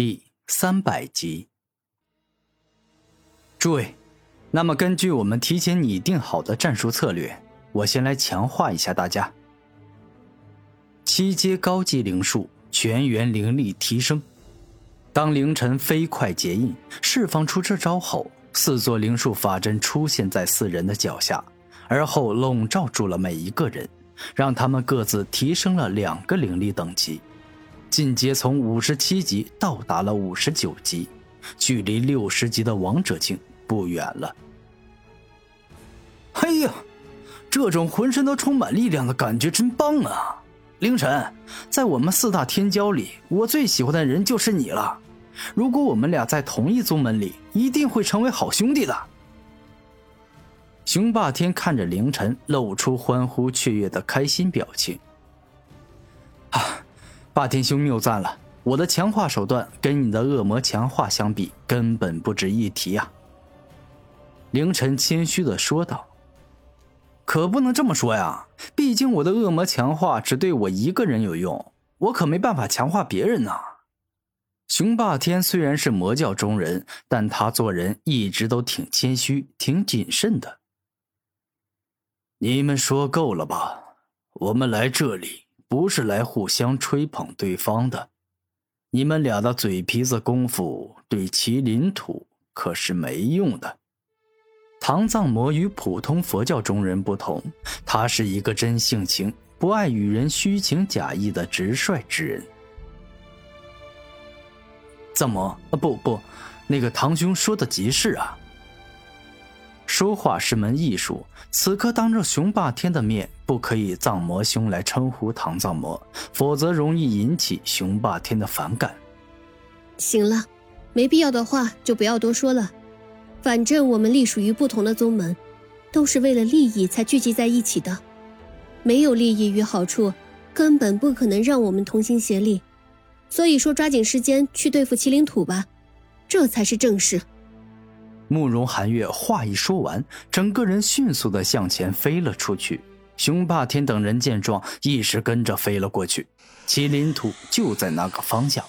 第三百集。诸位，那么根据我们提前拟定好的战术策略，我先来强化一下大家。七阶高级灵术，全员灵力提升。当凌晨飞快结印，释放出这招后，四座灵术法阵出现在四人的脚下，而后笼罩住了每一个人，让他们各自提升了两个灵力等级。进阶从五十七级到达了五十九级，距离六十级的王者境不远了。哎呀，这种浑身都充满力量的感觉真棒啊！凌晨，在我们四大天骄里，我最喜欢的人就是你了。如果我们俩在同一宗门里，一定会成为好兄弟的。雄霸天看着凌晨，露出欢呼雀跃的开心表情。霸天兄谬赞了，我的强化手段跟你的恶魔强化相比，根本不值一提啊。凌晨谦虚的说道：“可不能这么说呀，毕竟我的恶魔强化只对我一个人有用，我可没办法强化别人呐。”雄霸天虽然是魔教中人，但他做人一直都挺谦虚、挺谨慎的。你们说够了吧？我们来这里。不是来互相吹捧对方的，你们俩的嘴皮子功夫对麒麟土可是没用的。唐藏魔与普通佛教中人不同，他是一个真性情、不爱与人虚情假意的直率之人。藏魔啊，不不，那个唐兄说的极是啊。说话是门艺术，此刻当着雄霸天的面，不可以藏魔兄来称呼唐藏魔，否则容易引起雄霸天的反感。行了，没必要的话就不要多说了。反正我们隶属于不同的宗门，都是为了利益才聚集在一起的，没有利益与好处，根本不可能让我们同心协力。所以说，抓紧时间去对付麒麟土吧，这才是正事。慕容寒月话一说完，整个人迅速的向前飞了出去。熊霸天等人见状，一时跟着飞了过去。麒麟土就在那个方向。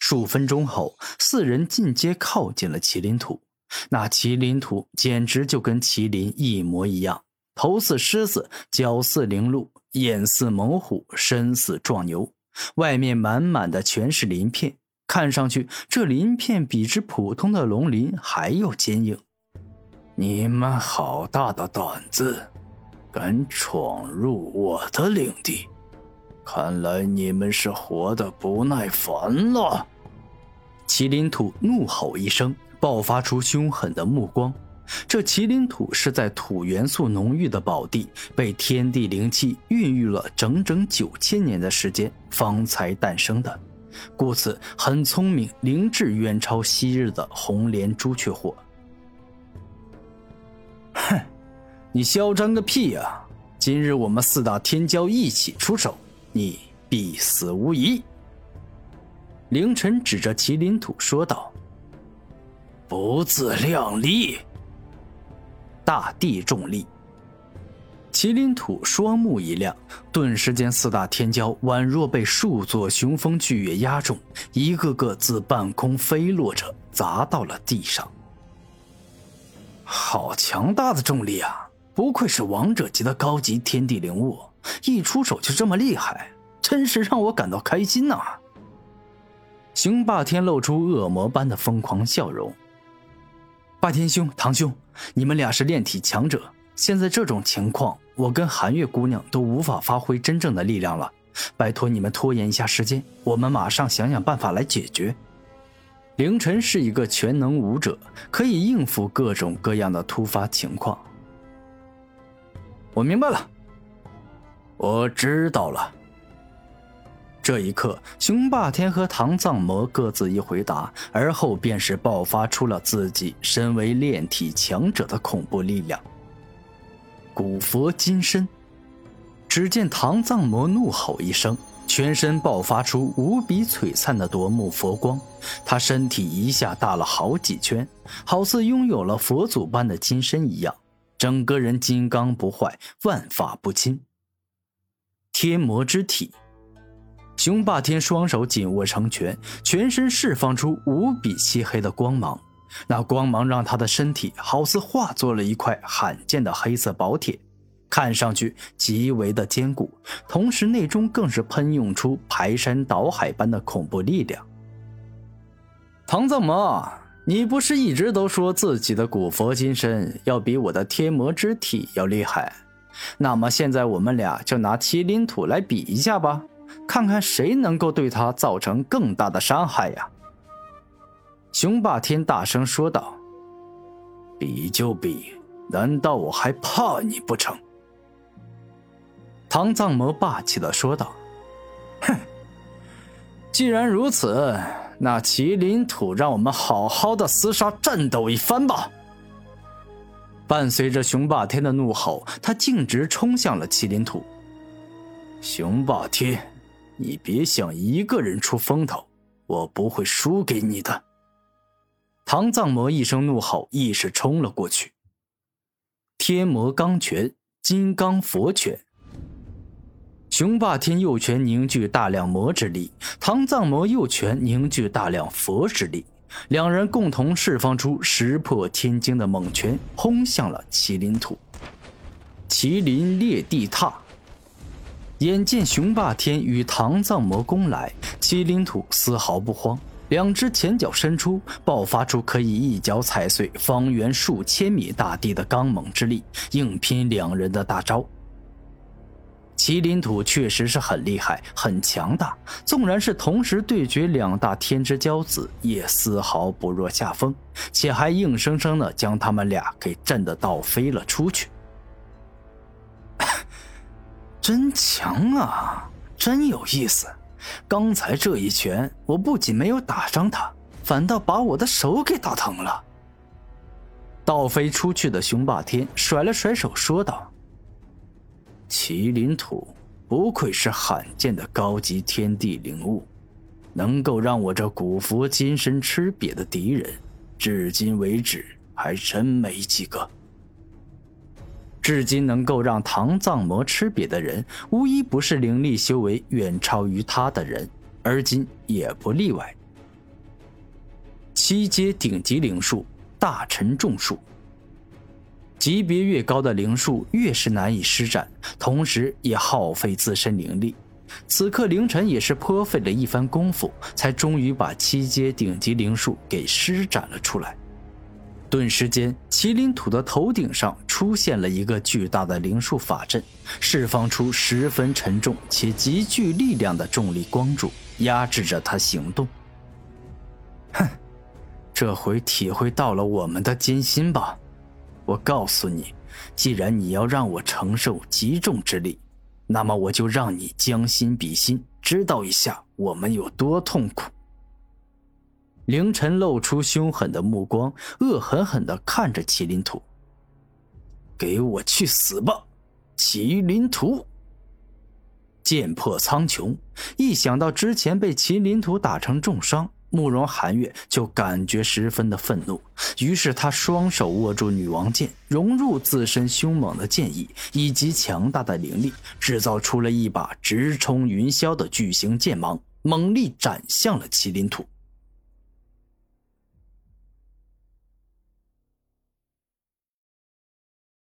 数分钟后，四人进阶靠近了麒麟土。那麒麟土简直就跟麒麟一模一样，头似狮子，脚似灵鹿，眼似猛虎，身似壮牛，外面满满的全是鳞片。看上去，这鳞片比之普通的龙鳞还要坚硬。你们好大的胆子，敢闯入我的领地！看来你们是活得不耐烦了。麒麟土怒吼一声，爆发出凶狠的目光。这麒麟土是在土元素浓郁的宝地，被天地灵气孕育了整整九千年的时间，方才诞生的。故此，很聪明、灵智，远超昔日的红莲朱雀火。哼，你嚣张个屁呀！今日我们四大天骄一起出手，你必死无疑。凌晨指着麒麟土说道：“不自量力！”大地重力。麒麟土双目一亮，顿时间四大天骄宛若被数座雄风巨月压中，一个个自半空飞落着，砸到了地上。好强大的重力啊！不愧是王者级的高级天地灵物，一出手就这么厉害，真是让我感到开心呐！雄霸天露出恶魔般的疯狂笑容。霸天兄、堂兄，你们俩是炼体强者，现在这种情况。我跟寒月姑娘都无法发挥真正的力量了，拜托你们拖延一下时间，我们马上想想办法来解决。凌晨是一个全能武者，可以应付各种各样的突发情况。我明白了，我知道了。这一刻，雄霸天和唐藏魔各自一回答，而后便是爆发出了自己身为炼体强者的恐怖力量。古佛金身，只见唐藏魔怒吼一声，全身爆发出无比璀璨的夺目佛光，他身体一下大了好几圈，好似拥有了佛祖般的金身一样，整个人金刚不坏，万法不侵。天魔之体，雄霸天双手紧握成拳，全身释放出无比漆黑的光芒。那光芒让他的身体好似化作了一块罕见的黑色宝铁，看上去极为的坚固，同时内中更是喷涌出排山倒海般的恐怖力量。唐藏魔，你不是一直都说自己的古佛金身要比我的天魔之体要厉害？那么现在我们俩就拿麒麟土来比一下吧，看看谁能够对他造成更大的伤害呀！雄霸天大声说道：“比就比，难道我还怕你不成？”唐藏魔霸气的说道：“哼，既然如此，那麒麟土让我们好好的厮杀战斗一番吧！”伴随着雄霸天的怒吼，他径直冲向了麒麟土。雄霸天，你别想一个人出风头，我不会输给你的。唐藏魔一声怒吼，亦是冲了过去。天魔钢拳，金刚佛拳。雄霸天右拳凝聚大量魔之力，唐藏魔右拳凝聚大量佛之力，两人共同释放出石破天惊的猛拳，轰向了麒麟土。麒麟裂地踏。眼见雄霸天与唐藏魔攻来，麒麟土丝毫不慌。两只前脚伸出，爆发出可以一脚踩碎方圆数千米大地的刚猛之力，硬拼两人的大招。麒麟土确实是很厉害、很强大，纵然是同时对决两大天之骄子，也丝毫不落下风，且还硬生生的将他们俩给震得倒飞了出去。真强啊，真有意思。刚才这一拳，我不仅没有打伤他，反倒把我的手给打疼了。倒飞出去的雄霸天甩了甩手，说道：“麒麟土不愧是罕见的高级天地灵物，能够让我这古佛金身吃瘪的敌人，至今为止还真没几个。”至今能够让唐藏魔吃瘪的人，无一不是灵力修为远超于他的人，而今也不例外。七阶顶级灵术大沉重术，级别越高的灵术越是难以施展，同时也耗费自身灵力。此刻凌晨也是颇费了一番功夫，才终于把七阶顶级灵术给施展了出来。顿时间，麒麟土的头顶上出现了一个巨大的灵术法阵，释放出十分沉重且极具力量的重力光柱，压制着他行动。哼，这回体会到了我们的艰辛吧？我告诉你，既然你要让我承受极重之力，那么我就让你将心比心，知道一下我们有多痛苦。凌晨露出凶狠的目光，恶狠狠地看着麒麟土。给我去死吧，麒麟图！剑破苍穹。一想到之前被麒麟图打成重伤，慕容寒月就感觉十分的愤怒。于是他双手握住女王剑，融入自身凶猛的剑意以及强大的灵力，制造出了一把直冲云霄的巨型剑芒，猛力斩向了麒麟图。